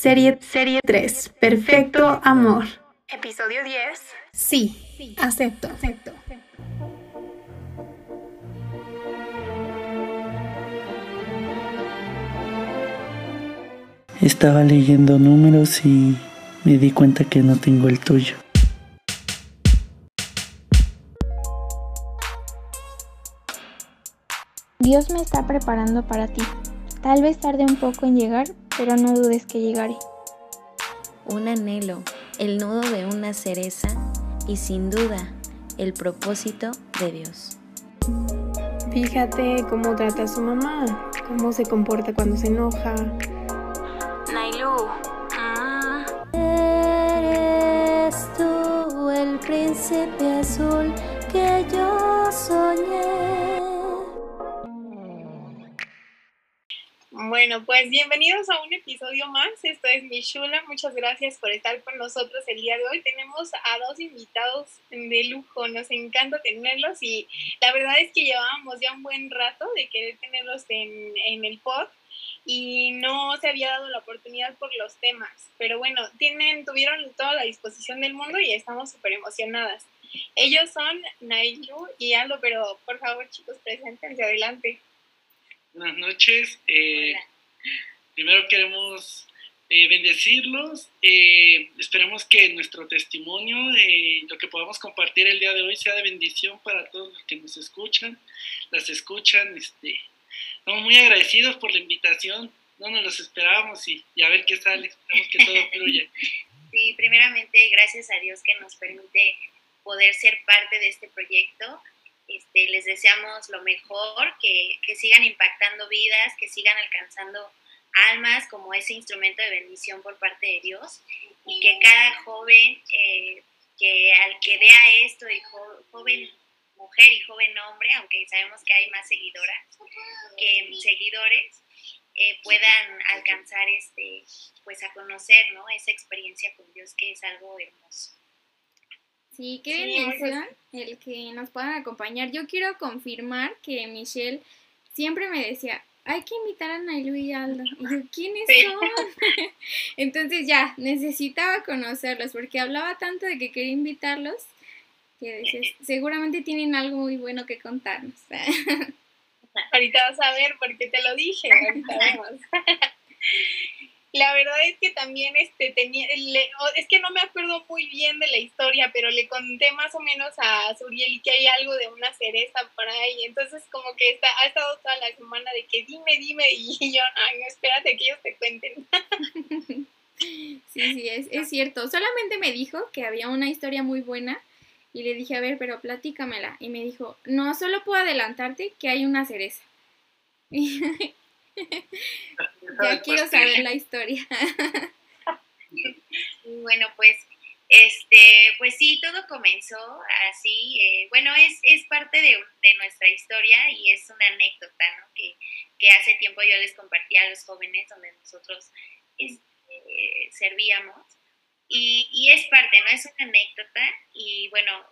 Serie, serie 3. Perfecto amor. Episodio 10. Sí, acepto, acepto. Estaba leyendo números y me di cuenta que no tengo el tuyo. Dios me está preparando para ti. Tal vez tarde un poco en llegar, pero no dudes que llegaré. Un anhelo, el nudo de una cereza y sin duda el propósito de Dios. Fíjate cómo trata a su mamá, cómo se comporta cuando se enoja. Nailu. Ah. Eres tú el príncipe azul que yo soñé. Bueno, pues bienvenidos a un episodio más. Esto es Michula. Muchas gracias por estar con nosotros el día de hoy. Tenemos a dos invitados de lujo. Nos encanta tenerlos y la verdad es que llevábamos ya un buen rato de querer tenerlos en, en el pod y no se había dado la oportunidad por los temas. Pero bueno, tienen, tuvieron toda la disposición del mundo y estamos súper emocionadas. Ellos son Nailu y Aldo, pero por favor chicos, preséntense adelante. Buenas noches. Eh, primero queremos eh, bendecirlos. Eh, esperemos que nuestro testimonio, eh, lo que podamos compartir el día de hoy, sea de bendición para todos los que nos escuchan, las escuchan. Este, estamos muy agradecidos por la invitación. No nos los esperábamos y, y a ver qué sale. Esperamos que todo fluya. Sí, primeramente, gracias a Dios que nos permite poder ser parte de este proyecto. Este, les deseamos lo mejor, que, que sigan impactando vidas, que sigan alcanzando almas como ese instrumento de bendición por parte de Dios y que cada joven eh, que al que vea esto y jo- joven mujer y joven hombre, aunque sabemos que hay más seguidoras que seguidores, eh, puedan alcanzar este, pues a conocer, ¿no? Esa experiencia con Dios que es algo hermoso. Sí, qué Sí, bendición el que nos puedan acompañar. Yo quiero confirmar que Michelle siempre me decía, hay que invitar a Nailu y Aldo. Y yo, ¿quiénes Sí. son? Entonces ya, necesitaba conocerlos porque hablaba tanto de que quería invitarlos que dices, seguramente tienen algo muy bueno que contarnos. Ahorita vas a ver porque te lo dije. Ahorita vemos. La verdad es que también este tenía, le- es que no me acuerdo muy bien de la historia, pero le conté más o menos a Suriel que hay algo de una cereza por ahí. Entonces como que está, ha estado toda la semana de que dime, dime, y yo, no, espérate que ellos te cuenten. Sí, sí, es, es cierto. Solamente me dijo que había una historia muy buena y le dije, a ver, pero platícamela. Y me dijo, no, solo puedo adelantarte que hay una cereza. ya quiero saber la historia. Bueno, pues, este, pues sí, todo comenzó así. eh, bueno, es, es parte de, de nuestra historia y es una anécdota, ¿no? Que, que hace tiempo yo les compartí a los jóvenes donde nosotros este, servíamos. Y, y es parte, ¿no? Es una anécdota y bueno,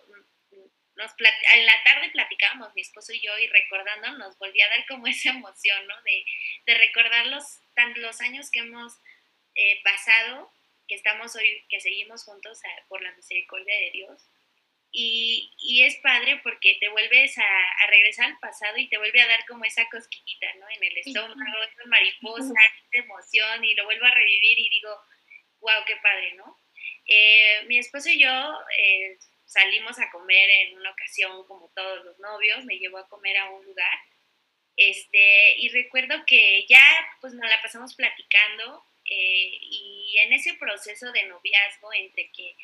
nos en la tarde platicábamos mi esposo y yo y recordando nos volvía a dar como esa emoción, ¿no? De, de recordar los, tan, los años que hemos eh, pasado, que estamos hoy, que seguimos juntos a- por la misericordia de Dios. Y, y es padre porque te vuelves a, a regresar al pasado y te vuelve a dar como esa cosquillita, ¿no? En el estómago, esa mariposa, esa emoción y lo vuelvo a revivir y digo, wow, qué padre, ¿no? Eh, mi esposo y yo eh, salimos a comer en una ocasión como todos los novios, me llevó a comer a un lugar, este, y recuerdo que ya pues nos la pasamos platicando eh, y en ese proceso de noviazgo entre que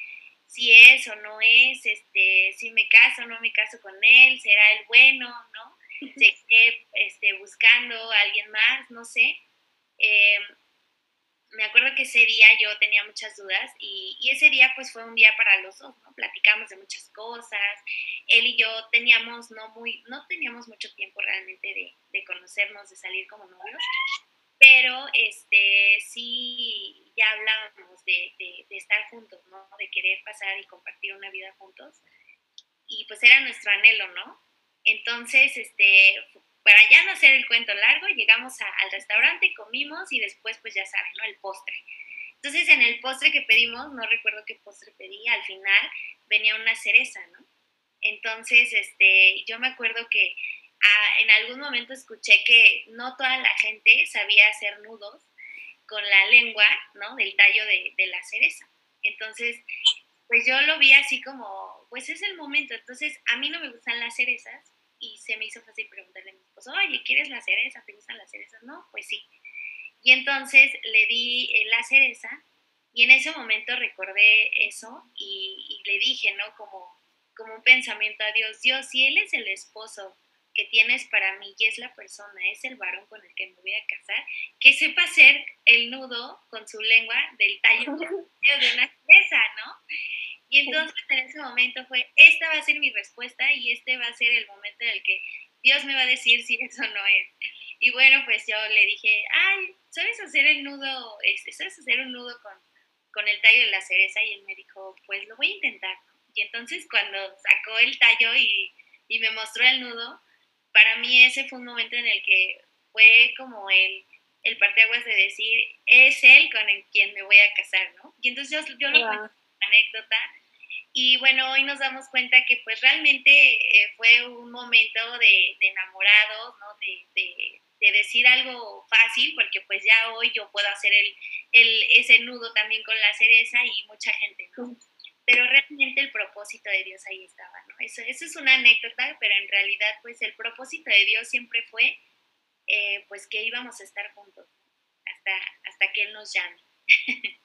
si es o no es, este, si me caso o no me caso con él, será el bueno, ¿no? Seguiré este, buscando a alguien más, no sé. Eh, me acuerdo que ese día yo tenía muchas dudas y, y ese día pues fue un día para los dos, ¿no? Platicamos de muchas cosas, él y yo teníamos no muy, no teníamos mucho tiempo realmente de, de conocernos, de salir como novios, pero este sí ya hablábamos de, de, de estar juntos, ¿no? De querer pasar y compartir una vida juntos y pues era nuestro anhelo, ¿no? Entonces, este, para ya no hacer el cuento largo, llegamos a- al restaurante, comimos y después, pues ya saben, ¿no? El postre. Entonces en el postre que pedimos, no recuerdo qué postre pedí, al final venía una cereza, ¿no? Entonces, este, yo me acuerdo que ah, en algún momento escuché que no toda la gente sabía hacer nudos con la lengua, ¿no? Del tallo de, de la cereza. Entonces, pues yo lo vi así como, pues es el momento. Entonces, a mí no me gustan las cerezas y se me hizo fácil preguntarle a mi esposo, oye, ¿quieres la cereza? ¿Te gustan las cerezas? No, pues sí. Y entonces le di eh, la cereza y en ese momento recordé eso y, le dije, ¿no? Como, como un pensamiento a Dios, Dios, si Él es el esposo que tienes para mí y es la persona, es el varón con el que me voy a casar, que sepa hacer el nudo con su lengua del tallo de una cereza, ¿no? Y entonces en ese momento fue, esta va a ser mi respuesta y este va a ser el momento en el que Dios me va a decir si eso no es. Y bueno, pues yo le dije, ay, ¿sabes hacer el nudo? Este, ¿Sabes hacer un nudo con, con el tallo de la cereza? Y él me dijo, pues lo voy a intentar. Y entonces cuando sacó el tallo y, y me mostró el nudo, para mí ese fue un momento en el que fue como el, el parteaguas de decir, es él con el quien me voy a casar, ¿no? Y entonces yo, yo lo cuento anécdota y bueno, hoy nos damos cuenta que pues realmente eh, fue un momento de, de enamorados, ¿no? De, de, decir algo fácil, porque pues ya hoy yo puedo hacer el, el, ese nudo también con la cereza y mucha gente, ¿no? Pero realmente el propósito de Dios ahí estaba, ¿no? Eso, eso es una anécdota, pero en realidad pues el propósito de Dios siempre fue eh, pues que íbamos a estar juntos hasta, hasta que Él nos llame.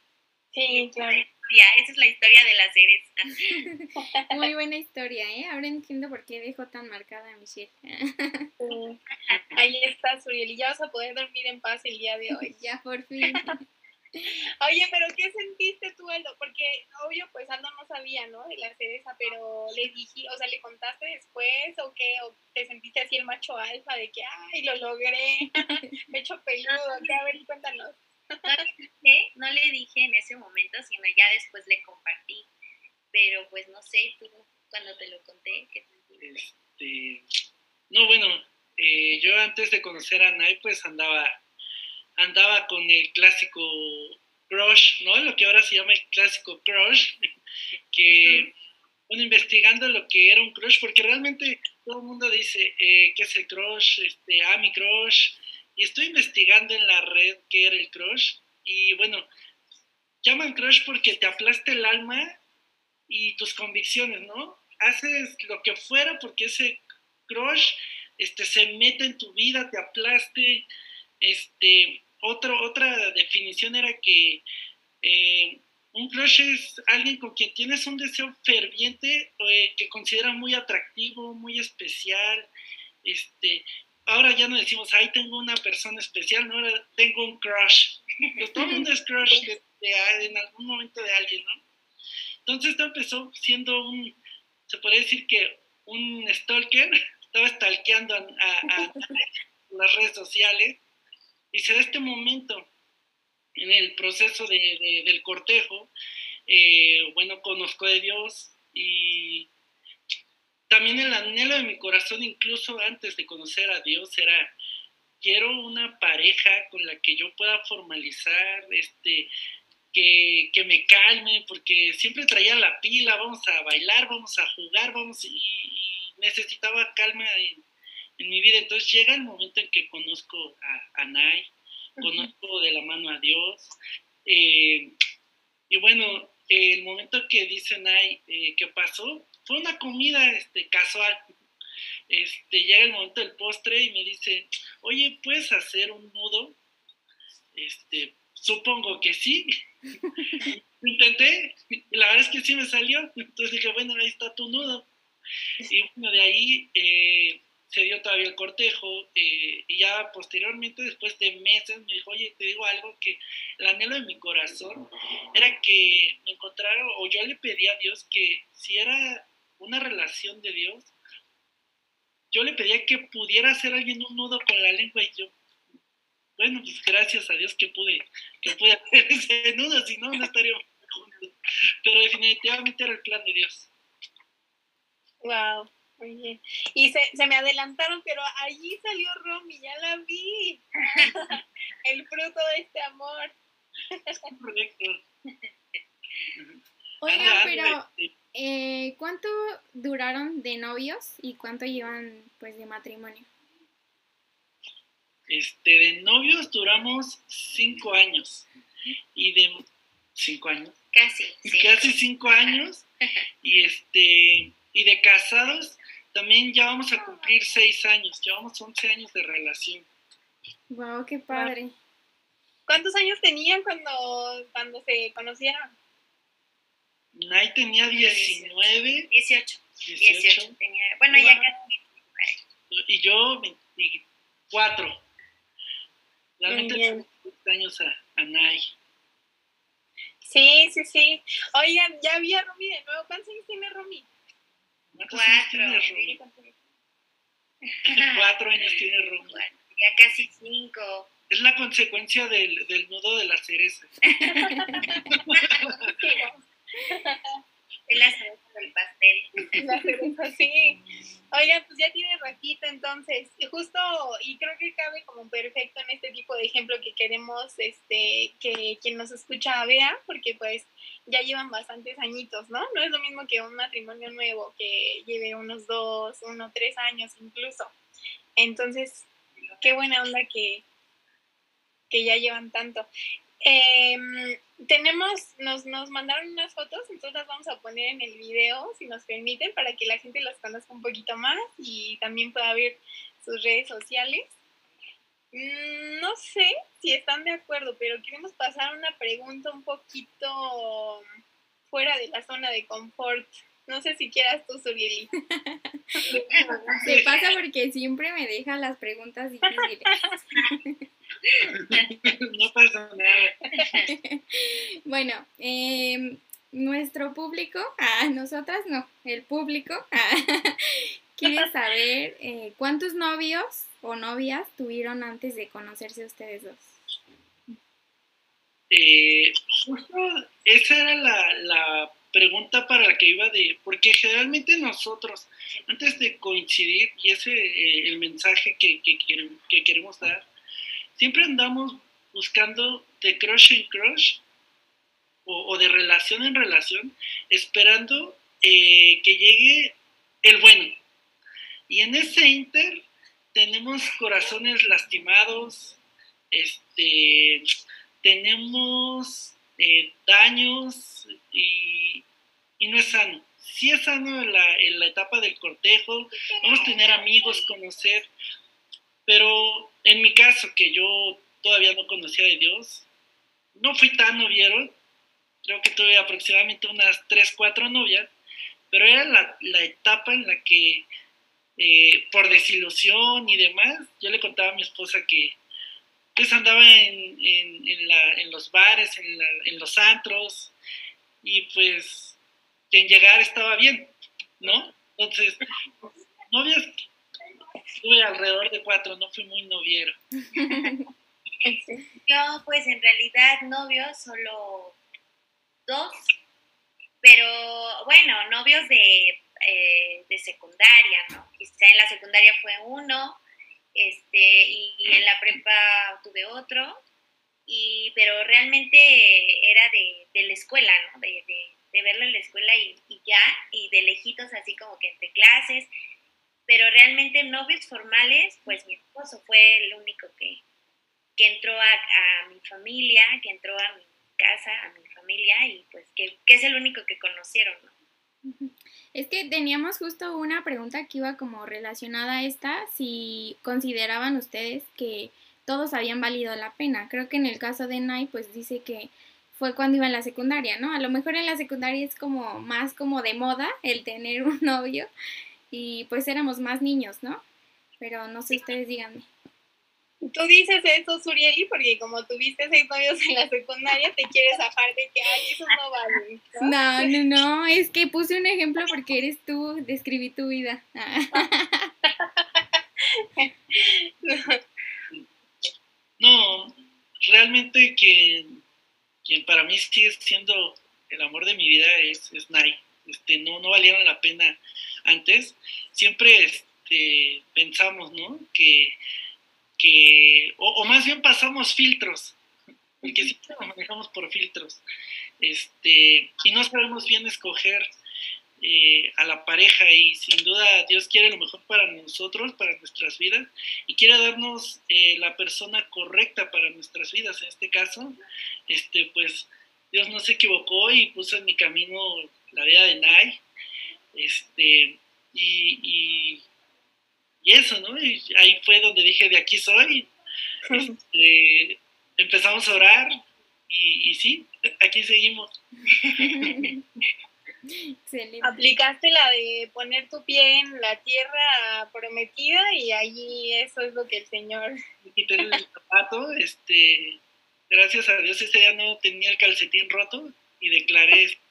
Sí, claro. Esa es la historia de la cereza. Muy buena historia, ¿eh? Ahora entiendo por qué dejó tan marcada a Michelle. Sí. Ahí está, Suriel, y ya vas a poder dormir en paz el día de hoy. Ya, por fin. Oye, pero ¿qué sentiste tú, Aldo? Porque, obvio, pues Aldo no sabía, ¿no? De la cereza, pero le dije, o sea, ¿le contaste después o qué? ¿O te sentiste así el macho alfa de que, ay, lo logré, me hecho peludo? ¿Qué? A ver, cuéntanos. No le, dije, no le dije en ese momento, sino ya después le compartí. Pero pues no sé, tú cuando te lo conté, ¿qué sentiste? Este, no, bueno, eh, yo antes de conocer a Nay, pues andaba, andaba con el clásico crush, ¿no? Lo que ahora se llama el clásico crush, que, bueno, investigando lo que era un crush, porque realmente todo el mundo dice, eh, ¿qué es el crush? Este, ah, mi crush, y estoy investigando en la red qué era el crush. Y bueno, llaman crush porque te aplasta el alma y tus convicciones, ¿no? Haces lo que fuera porque ese crush este, se mete en tu vida, te aplaste. Este, otro, otra definición era que eh, un crush es alguien con quien tienes un deseo ferviente eh, que considera muy atractivo, muy especial, este, ahora ya no decimos, ay, tengo una persona especial, no, ahora tengo un crush. Todo el mundo es crush de, en algún momento de alguien, ¿no? Entonces esto empezó siendo un, se podría decir que un stalker, estaba stalkeando a, las redes sociales y se da este momento en el proceso de, del cortejo, eh, bueno, conozco de Dios y también el anhelo de mi corazón, incluso antes de conocer a Dios, era, quiero una pareja con la que yo pueda formalizar, este, que, me calme, porque siempre traía la pila, vamos a bailar, vamos a jugar, vamos, y, necesitaba calma en, mi vida. Entonces llega el momento en que conozco a, a Nay, conozco de la mano a Dios, eh, y bueno, el momento que dice Nay, eh, ¿qué pasó? Fue una comida este, casual. Este, llega el momento del postre y me dice, oye, ¿puedes hacer un nudo? Este, supongo que sí. Intenté, la verdad es que sí me salió. Entonces dije, bueno, ahí está tu nudo. Y bueno, de ahí eh, se dio todavía el cortejo eh, y ya posteriormente, después de meses, me dijo, oye, te digo algo que el anhelo de mi corazón era que me encontrara, o yo le pedí a Dios que si era una relación de Dios, yo le pedía que pudiera hacer alguien un nudo con la lengua y yo, bueno, pues gracias a Dios que pude, que pude hacer ese nudo, si no, no estaríamos juntos. Pero definitivamente era el plan de Dios. Wow, muy bien. Y se, se me adelantaron, pero allí salió Romy, ya la vi. el fruto de este amor. Correcto. Anda, pero este, eh, ¿cuánto duraron de novios y cuánto llevan pues de matrimonio? Este, de novios duramos cinco años. Y de cinco años. Casi, sí. Casi cinco años. Y este, y de casados también ya vamos a cumplir seis años. Llevamos 11 años de relación. Wow, qué padre. ¿Cuántos años tenían cuando, cuando se conocieron? Nay tenía 19, 18. 18, 18 tenía. Bueno, ya casi. y yo 24. Realmente bien. le años a, a Nay. Sí, sí, sí. Oigan, ya vi a Romy de nuevo. ¿Cuántos años tiene Romy? ¿Cuántos años tiene Romy? Cuatro años tiene Romy. Ya casi cinco. Es la consecuencia del, del nudo de la cereza. Es la del pastel. La cereza, sí. Oigan, pues ya tiene ratito entonces. Justo, y creo que cabe como perfecto en este tipo de ejemplo que queremos este, que quien nos escucha vea, porque pues ya llevan bastantes añitos, ¿no? No es lo mismo que un matrimonio nuevo que lleve unos dos, uno, tres años incluso. Entonces, qué buena onda que, que ya llevan tanto. Em, tenemos, nos, nos mandaron unas fotos, entonces las vamos a poner en el video, si nos permiten, para que la gente las conozca un poquito más y también pueda ver sus redes sociales. Mm, No sé si están de acuerdo, pero queremos pasar una pregunta un poquito fuera de la zona de confort. No sé si quieras tú, Surieli. Se pasa porque siempre me deja las preguntas difíciles. no pasa nada. Bueno, em, nuestro público, ah, nosotras no, el público, ah, quiere saber eh, cuántos novios o novias tuvieron antes de conocerse ustedes dos. Eh, justo esa era la, la pregunta para la que iba de, porque generalmente nosotros, antes de coincidir, y ese eh, el mensaje que, que, que queremos dar, siempre andamos buscando de crush en crush o, de relación en relación, esperando eh, que llegue el bueno. Y en ese inter tenemos corazones lastimados, este, tenemos eh, daños y, no es sano. Sí es sano en la etapa del cortejo, vamos a tener amigos, conocer, pero en mi caso, que yo todavía no conocía de Dios, no fui tan noviero, creo que tuve aproximadamente unas 3, 4 novias, pero era la, etapa en la que eh, por desilusión y demás, yo le contaba a mi esposa que pues andaba en, los bares, en, los antros, y pues en llegar estaba bien, ¿no? Entonces, novias, tuve alrededor de cuatro, no fui muy noviero. Yo, pues en realidad, novios solo dos, pero bueno, novios de, eh, de secundaria, ¿no? Quizá en la secundaria fue uno, este, y, y en la prepa tuve otro, y, pero realmente era de, de la escuela, ¿no? De, de, de, verlo en la escuela y, y, ya, y de lejitos así como que entre clases, pero realmente novios formales, pues mi esposo fue el único que, que entró a, mi familia, que entró a mi casa, a mi familia, y pues que, que es el único que conocieron, ¿no? Es que teníamos justo una pregunta que iba como relacionada a esta, si consideraban ustedes que todos habían valido la pena. Creo que en el caso de Nay, pues dice que fue cuando iba en la secundaria, ¿no? A lo mejor en la secundaria es como más como de moda el tener un novio y pues éramos más niños, ¿no? Pero no sé, ustedes díganme. Tú dices eso, Surieli, porque como tuviste seis novios en la secundaria, te quieres zafar de que, ay, eso no vale. ¿no? no, no, no, es que puse un ejemplo porque eres tú, describí tu vida. no, realmente quien, quien para mí sigue siendo el amor de mi vida es, es Nay. Este, no, no valieron la pena antes. Siempre este, pensamos, ¿no? Que que, o, o, más bien pasamos filtros, porque siempre nos manejamos por filtros, este, y no sabemos bien escoger eh, a la pareja y sin duda Dios quiere lo mejor para nosotros, para nuestras vidas y quiere darnos eh, la persona correcta para nuestras vidas. En este caso, este, pues Dios no se equivocó y puso en mi camino la vida de Nai. Este, y, y, eso, ¿no? Y ahí fue donde dije, de aquí soy. Este, empezamos a orar y, y sí, aquí seguimos. Aplicaste la de poner tu pie en la tierra prometida y allí eso es lo que el Señor... Quité el zapato, este, gracias a Dios ese día no tenía el calcetín roto y declaré este,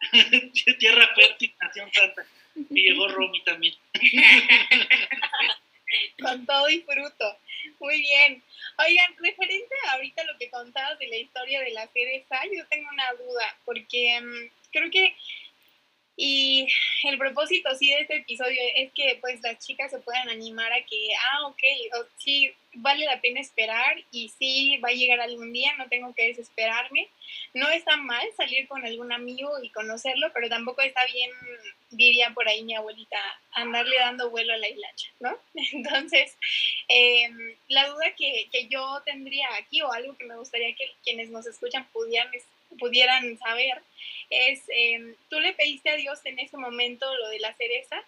tierra fértil, nación santa. Y llegó Romy también. Con todo y fruto. Muy bien. Oigan, referente a ahorita lo que contabas de la historia de la cereza, yo tengo una duda, porque mm, creo que y el propósito sí de este episodio es que pues las chicas se puedan animar a que, ah, ok, sí, vale la pena esperar y sí va a llegar algún día, no tengo que desesperarme. No está mal salir con algún amigo y conocerlo, pero tampoco está bien, diría por ahí mi abuelita, andarle dando vuelo a la hilacha, ¿no? Entonces, em, la duda que, que yo tendría aquí o algo que me gustaría que quienes nos escuchan pudieran pudieran saber es, em, ¿tú le pediste a Dios en ese momento lo de la cereza?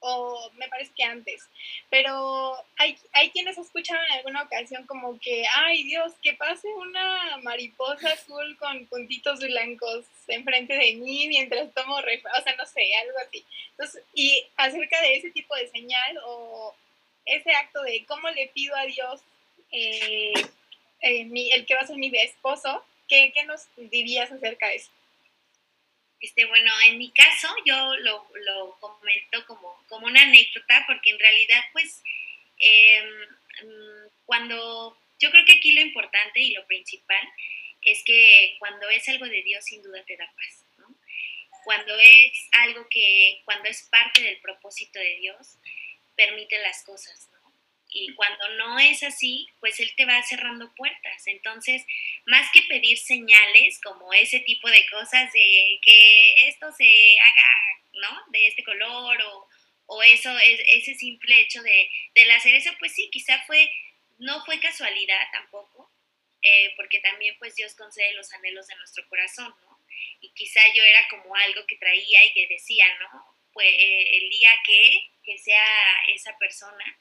O me parece que antes. Pero hay, hay quienes escuchan en alguna ocasión como que, ay Dios, que pase una mariposa azul con puntitos blancos enfrente de mí mientras tomo o sea, no sé, algo así. Entonces, y acerca de ese tipo de señal o ese acto de cómo le pido a Dios eh, eh, el que va a ser mi esposo, ¿Qué, nos dirías acerca de eso? Este, bueno, en mi caso yo lo, lo comento como, como una anécdota porque en realidad pues mm, cuando yo creo que aquí lo importante y lo principal es que cuando es algo de Dios sin duda te da paz. ¿no? Cuando es algo que, cuando es parte del propósito de Dios, permite las cosas y cuando no es así, pues él te va cerrando puertas. Entonces, más que pedir señales como ese tipo de cosas de que esto se haga, ¿no? De este color o, o eso, ese simple hecho de, de hacer eso, pues sí, quizá fue, no fue casualidad tampoco, eh, porque también pues Dios concede los anhelos de nuestro corazón, ¿no? Y quizá yo era como algo que traía y que decía, ¿no? Pues el día que, que sea esa persona,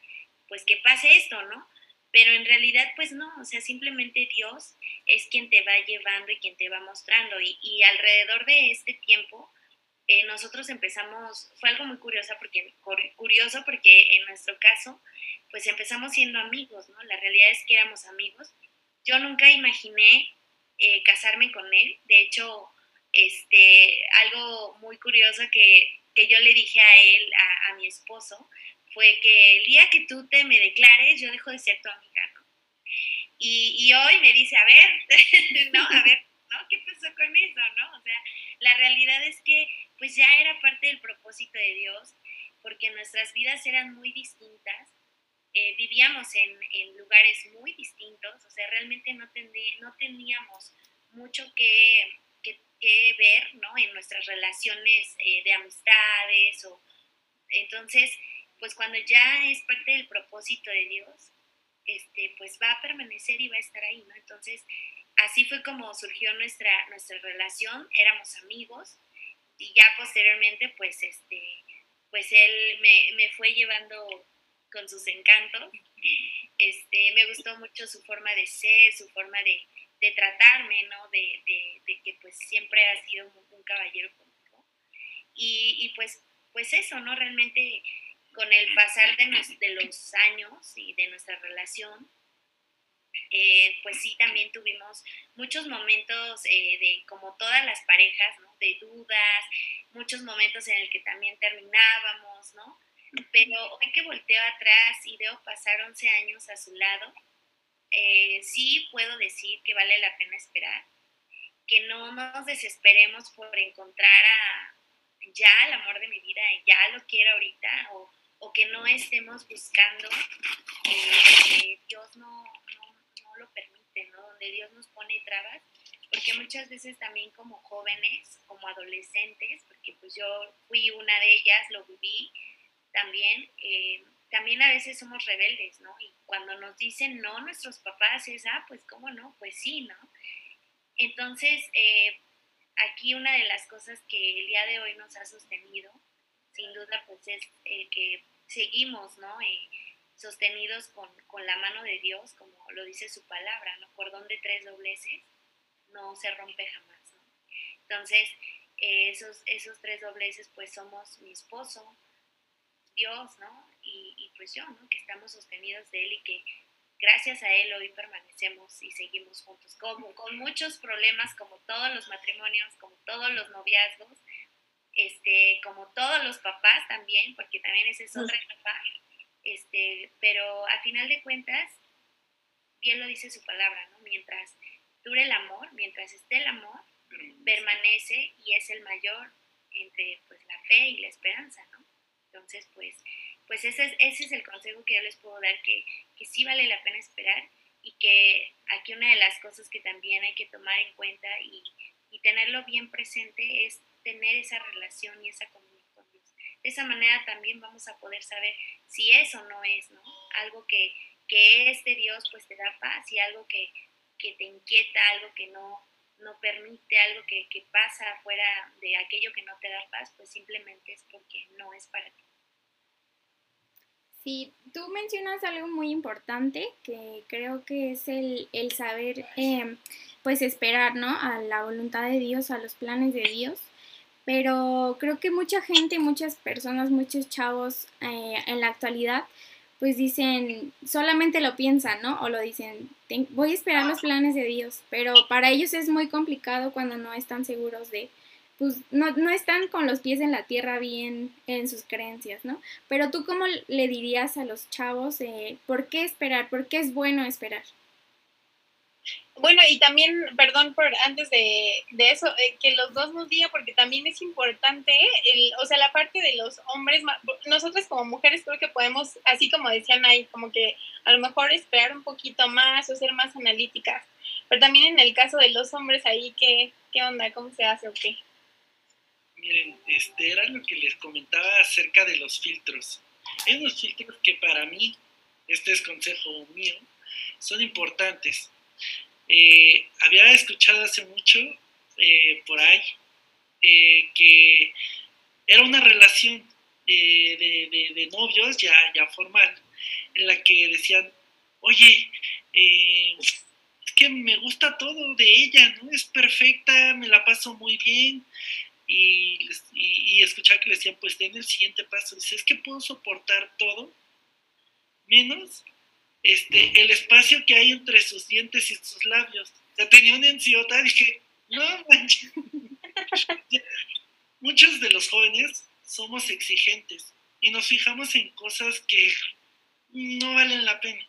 pues que pase esto, ¿no? Pero en realidad, pues no, o sea, simplemente Dios es quien te va llevando y quien te va mostrando. Y, alrededor de este tiempo, eh, nosotros empezamos, fue algo muy curioso porque, curioso porque en nuestro caso, pues empezamos siendo amigos, ¿no? La realidad es que éramos amigos. Yo nunca imaginé eh, casarme con él. De hecho, este, algo muy curioso que, que yo le dije a él, a, a mi esposo, fue que el día que tú te me declares, yo dejo de ser tu amiga, ¿no? Y, hoy me dice, a ver, ¿no? A ver, ¿no? ¿Qué pasó con eso, no? O sea, la realidad es que pues ya era parte del propósito de Dios, porque nuestras vidas eran muy distintas, eh, vivíamos en, lugares muy distintos, o sea, realmente no, no teníamos mucho que, que, ver, ¿no? En nuestras relaciones eh, de amistades o... Entonces, pues cuando ya es parte del propósito de Dios, este, pues va a permanecer y va a estar ahí, ¿no? Entonces, así fue como surgió nuestra, nuestra relación, éramos amigos y ya posteriormente, pues, este, pues él me, fue llevando con sus encantos. Este, me gustó mucho su forma de ser, su forma de, tratarme, ¿no? De, que pues siempre ha sido un, caballero conmigo. Y, y, pues, pues eso, ¿no? Realmente con el pasar de, los años y de nuestra relación, eh, pues sí, también tuvimos muchos momentos eh, de, como todas las parejas, ¿no? De dudas, muchos momentos en el que también terminábamos, ¿no? Pero hoy que volteo atrás y veo pasar 11 años a su lado, eh, sí puedo decir que vale la pena esperar, que no nos desesperemos por encontrar a ya el amor de mi vida, ya lo quiero ahorita, o o que no estemos buscando, eh, Dios no, no, lo permite. ¿no? Donde Dios nos pone trabas, porque muchas veces también como jóvenes, como adolescentes, porque pues yo fui una de ellas, lo viví también, eh, también a veces somos rebeldes, ¿no? Y cuando nos dicen no nuestros papás es, ah, pues cómo no, pues sí, ¿no? Entonces, eh, aquí una de las cosas que el día de hoy nos ha sostenido, sin duda, pues es el que seguimos, ¿no? Sostenidos con, la mano de Dios, como lo dice su palabra, ¿no? Cordón de tres dobleces no se rompe jamás, ¿no? Entonces, eh, esos, esos tres dobleces, pues somos mi esposo, Dios, ¿no? Y, y, pues yo, ¿no? Que estamos sostenidos de Él y que gracias a Él hoy permanecemos y seguimos juntos, como, con muchos problemas, como todos los matrimonios, como todos los noviazgos, este, como todos los papás también, porque también ese es otra etapa, este, pero a final de cuentas, bien lo dice su palabra, ¿no? Mientras dure el amor, mientras esté el amor, permanece y es el mayor entre pues la fe y la esperanza, ¿no? Entonces, pues, pues ese es, ese es el consejo que yo les puedo dar, que, que sí vale la pena esperar y que aquí una de las cosas que también hay que tomar en cuenta y, y tenerlo bien presente es tener esa relación y esa comunicación con Dios. De esa manera también vamos a poder saber si es o no es, ¿no? Algo que, que es de Dios, pues te da paz y algo que, que te inquieta, algo que no, no permite, algo que, que pasa fuera de aquello que no te da paz, pues simplemente es porque no es para ti. Sí, tú mencionas algo muy importante que creo que es el, el saber, eh, pues esperar, ¿no? A la voluntad de Dios, a los planes de Dios. Pero creo que mucha gente, muchas personas, muchos chavos eh, en la actualidad, pues dicen, solamente lo piensan, ¿no? O lo dicen, voy a esperar los planes de Dios, pero para ellos es muy complicado cuando no están seguros de, pues no, no están con los pies en la tierra bien en sus creencias, ¿no? Pero tú cómo le dirías a los chavos, eh, ¿por qué esperar? ¿Por qué es bueno esperar? Bueno, y también, perdón por antes de, eso, eh, que los dos nos digan, porque también es importante, el, o sea, la parte de los hombres, nosotros como mujeres creo que podemos, así como decían ahí, como que a lo mejor esperar un poquito más o ser más analíticas, pero también en el caso de los hombres ahí, ¿qué, qué onda? ¿Cómo se hace o qué? Miren, este era lo que les comentaba acerca de los filtros. Hay unos filtros que para mí, este es consejo mío, son importantes eh, había escuchado hace mucho eh, por ahí eh, que era una relación de, novios ya, ya formal, en la que decían, oye, es que me gusta todo de ella, ¿no? Es perfecta, me la paso muy bien. Y, y, escuchar que decían, pues den el siguiente paso. Dice, es que puedo soportar todo, menos este, el espacio que hay entre sus dientes y sus labios. O tenía una enciota, dije, no manches. Muchos de los jóvenes somos exigentes y nos fijamos en cosas que no valen la pena.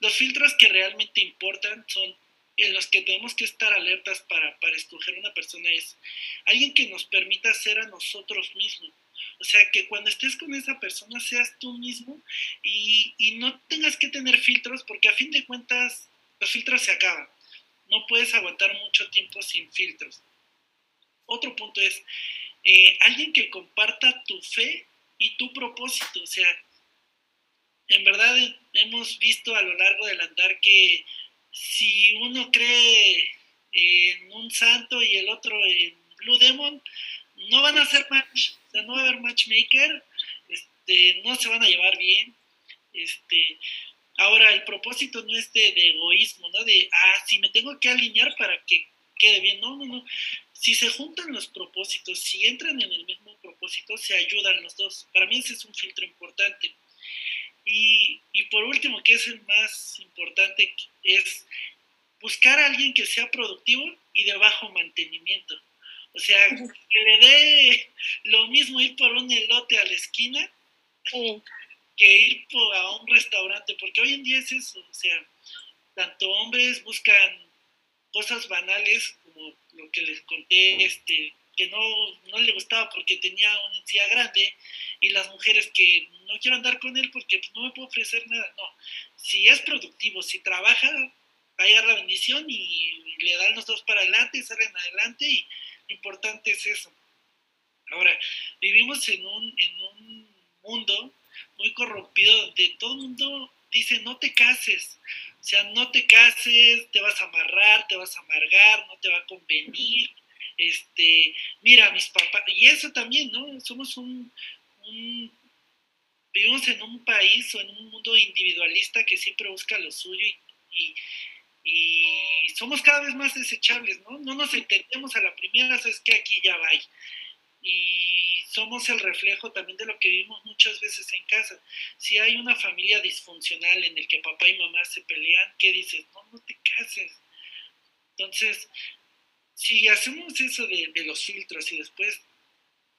Los filtros que realmente importan son en los que tenemos que estar alertas para, para escoger una persona es alguien que nos permita ser a nosotros mismos o sea, que cuando estés con esa persona seas tú mismo y, no tengas que tener filtros porque a fin de cuentas los filtros se acaban. No puedes aguantar mucho tiempo sin filtros. Otro punto es eh, alguien que comparta tu fe y tu propósito. O sea, en verdad hemos visto a lo largo del andar que si uno cree en un santo y el otro en Blue Demon, no van a hacer match, o sea, no va a haber matchmaker, este, no se van a llevar bien. Este, ahora, el propósito no es de, egoísmo, ¿no? De, ah, si me tengo que alinear para que quede bien. No, no, no. Si se juntan los propósitos, si entran en el mismo propósito, se ayudan los dos. Para mí ese es un filtro importante. Y, y por último, que es el más importante, es buscar a alguien que sea productivo y de bajo mantenimiento. O sea, que le dé lo mismo ir por un elote a la esquina que ir a un restaurante, porque hoy en día es eso, o sea, tanto hombres buscan cosas banales como lo que les conté, este, que no, no le gustaba porque tenía una encía grande, y las mujeres que no quiero andar con él porque pues, no me puedo ofrecer nada. No, si es productivo, si trabaja, vaya la bendición y le dan los dos para adelante y salen adelante y importante es eso. Ahora, vivimos en un, en un mundo muy corrompido donde todo el mundo dice no te cases, o sea, no te cases, te vas a amarrar, te vas a amargar, no te va a convenir, este, mira, mis papás, y eso también, ¿no? Somos un, vivimos en un país o en un mundo individualista que siempre busca lo suyo y, y, somos cada vez más desechables, ¿no? No nos entendemos a la primera, es que aquí ya va. Y somos el reflejo también de lo que vivimos muchas veces en casa. Si hay una familia disfuncional en el que papá y mamá se pelean, ¿qué dices? No, no te cases. Entonces, si hacemos eso de, los filtros y después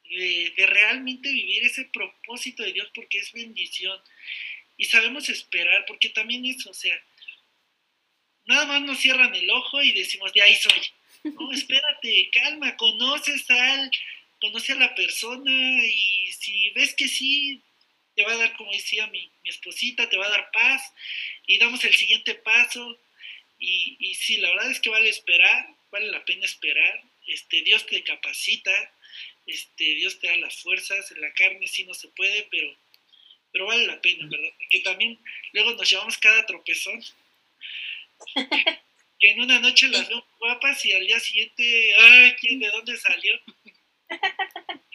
de, realmente vivir ese propósito de Dios porque es bendición y sabemos esperar, porque también eso, o sea, nada más nos cierran el ojo y decimos, de ahí soy. No, espérate, calma, conoces al, conoce a la persona y si ves que sí, te va a dar, como decía mi, mi esposita, te va a dar paz y damos el siguiente paso. Y, y sí, la verdad es que vale esperar, vale la pena esperar, este, Dios te capacita, este, Dios te da las fuerzas, en la carne sí no se puede, pero, pero vale la pena, ¿verdad? Porque también luego nos llevamos cada tropezón, que en una noche las veo guapas y al día siguiente, ay, ¿de dónde salió?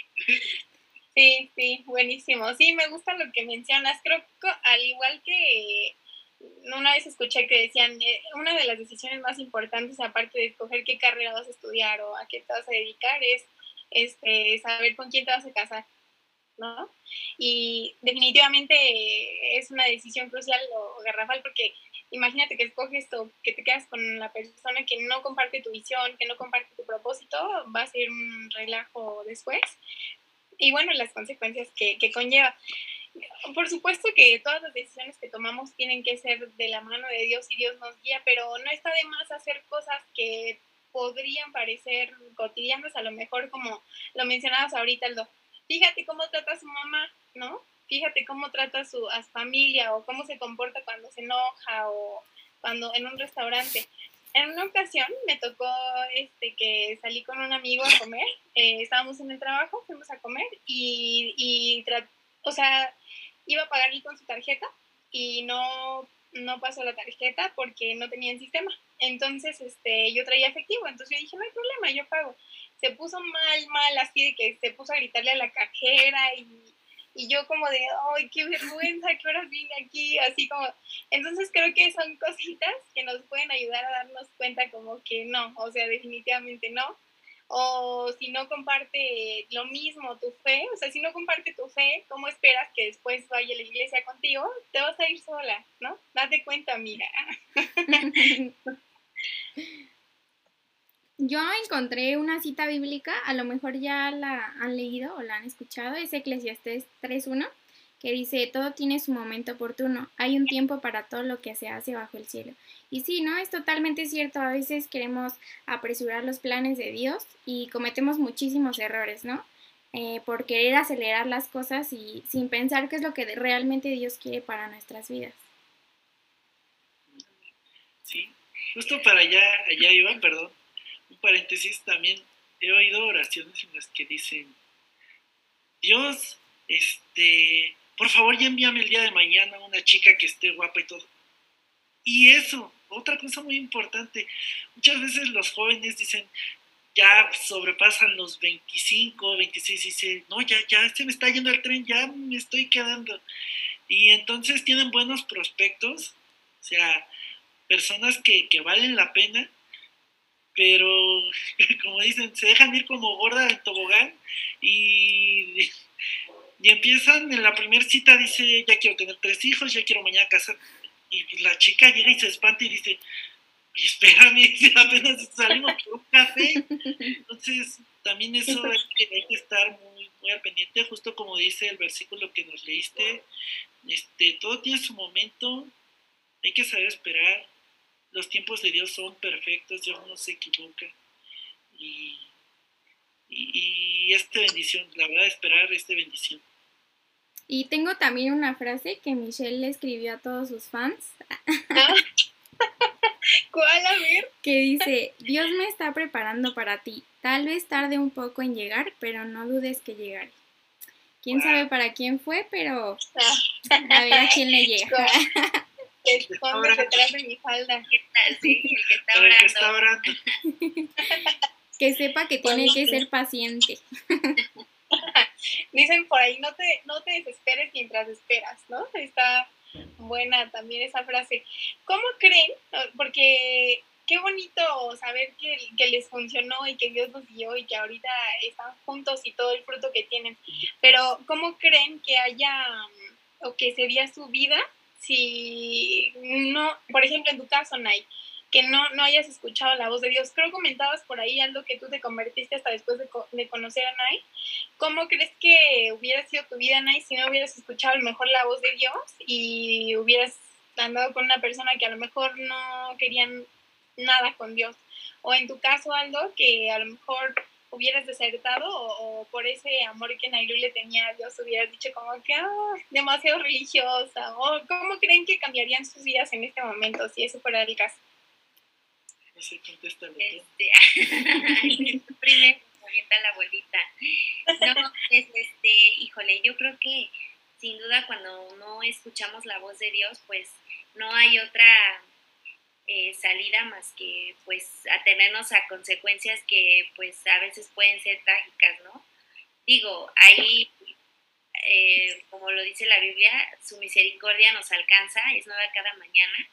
Sí, sí, buenísimo. Sí, me gusta lo que mencionas. Creo que al igual que una vez escuché que decían, eh, una de las decisiones más importantes, aparte de escoger qué carrera vas a estudiar o a qué te vas a dedicar, es este, saber con quién te vas a casar, ¿no? Y definitivamente es una decisión crucial o garrafal porque imagínate que escoges esto, que te quedas con la persona que no comparte tu visión, que no comparte tu propósito, va a ser un relajo después. Y bueno, las consecuencias que, que conlleva por supuesto que todas las decisiones que tomamos tienen que ser de la mano de Dios y Dios nos guía, pero no está de más hacer cosas que podrían parecer cotidianas, a lo mejor como lo mencionabas ahorita, Aldo. Fíjate cómo trata a su mamá, ¿no? Fíjate cómo trata a su, familia o cómo se comporta cuando se enoja o cuando en un restaurante. En una ocasión me tocó este, que salí con un amigo a comer, eh, estábamos en el trabajo, fuimos a comer y, y o sea, iba a pagar con su tarjeta y no, no pasó la tarjeta porque no tenía el sistema. Entonces, este, yo traía efectivo, entonces yo dije, no hay problema, yo pago. Se puso mal, mal, así de que se puso a gritarle a la cajera y, y yo como de, ay, qué vergüenza, que horas vine aquí, así como, entonces creo que son cositas que nos pueden ayudar a darnos cuenta como que no, o sea, definitivamente no, o si no comparte lo mismo tu fe, o sea, si no comparte tu fe, ¿cómo esperas que después vaya a la iglesia contigo? Te vas a ir sola, ¿no? Date cuenta, amiga. Yo encontré una cita bíblica, a lo mejor ya la han leído o la han escuchado, es Eclesiastes 3.1 que dice, todo tiene su momento oportuno, hay un tiempo para todo lo que se hace bajo el cielo. Y sí, ¿no? Es totalmente cierto, a veces queremos apresurar los planes de Dios y cometemos muchísimos errores, ¿no? Eh, por querer acelerar las cosas y sin pensar qué es lo que realmente Dios quiere para nuestras vidas. Sí, justo para allá, allá iba, perdón, paréntesis, también he oído oraciones en las que dicen, Dios, este, por favor ya envíame el día de mañana una chica que esté guapa y todo. Y eso, otra cosa muy importante, muchas veces los jóvenes dicen, ya sobrepasan los 25, 26 y dicen, no, ya, ya se me está yendo el tren, ya me estoy quedando. Y entonces tienen buenos prospectos, o sea, personas que, que valen la pena, pero como dicen, se dejan ir como gorda en tobogán y y empiezan en la primera cita, dice, ya quiero tener tres hijos, ya quiero mañana casar. Y la chica llega y se espanta y dice, espérame, apenas salimos por un café. Entonces, también eso hay que, hay que estar muy, muy al pendiente, justo como dice el versículo que nos leíste. Este, todo tiene su momento, hay que saber esperar. Los tiempos de Dios son perfectos, Dios no se equivoca. Y, y, y esta bendición, la verdad, esperar esta bendición. Y tengo también una frase que Michelle le escribió a todos sus fans. ¿Cuál? A ver. Que dice, Dios me está preparando para ti. Tal vez tarde un poco en llegar, pero no dudes que llegaré. Quién sabe para quién fue, pero a ver a quién le llega. Esconde detrás de mi falda. Sí, el que está Para el que está orando. orando. Que sepa que tiene que ser paciente. Dicen por ahí, no te, no te desesperes mientras esperas, ¿no? Está buena también esa frase. ¿Cómo creen? Porque qué bonito saber que, que les funcionó y que Dios los dio y que ahorita están juntos y todo el fruto que tienen. Pero ¿cómo creen que haya o que sería su vida si no, por ejemplo, en tu caso, Nay, que no, no hayas escuchado la voz de Dios? Creo que comentabas por ahí algo que tú te convertiste hasta después de, de conocer a Nay. ¿Cómo crees que hubiera sido tu vida, Nay, si no hubieras escuchado a lo mejor la voz de Dios y hubieras andado con una persona que a lo mejor no querían nada con Dios? O en tu caso, Aldo, que a lo mejor hubieras desertado o, o por ese amor que Nailu le tenía a Dios hubieras dicho como que ah, demasiado religiosa o cómo creen que cambiarían sus vidas en este momento si eso fuera el caso. No sé, contéstalo. Este, primero me avienta la bolita. No, pues, este, híjole, yo creo que sin duda cuando no escuchamos la voz de Dios, pues no hay otra eh, salida más que pues atenernos a consecuencias que pues a veces pueden ser trágicas, ¿no? Digo, ahí, eh, como lo dice la Biblia, su misericordia nos alcanza, es nueva cada mañana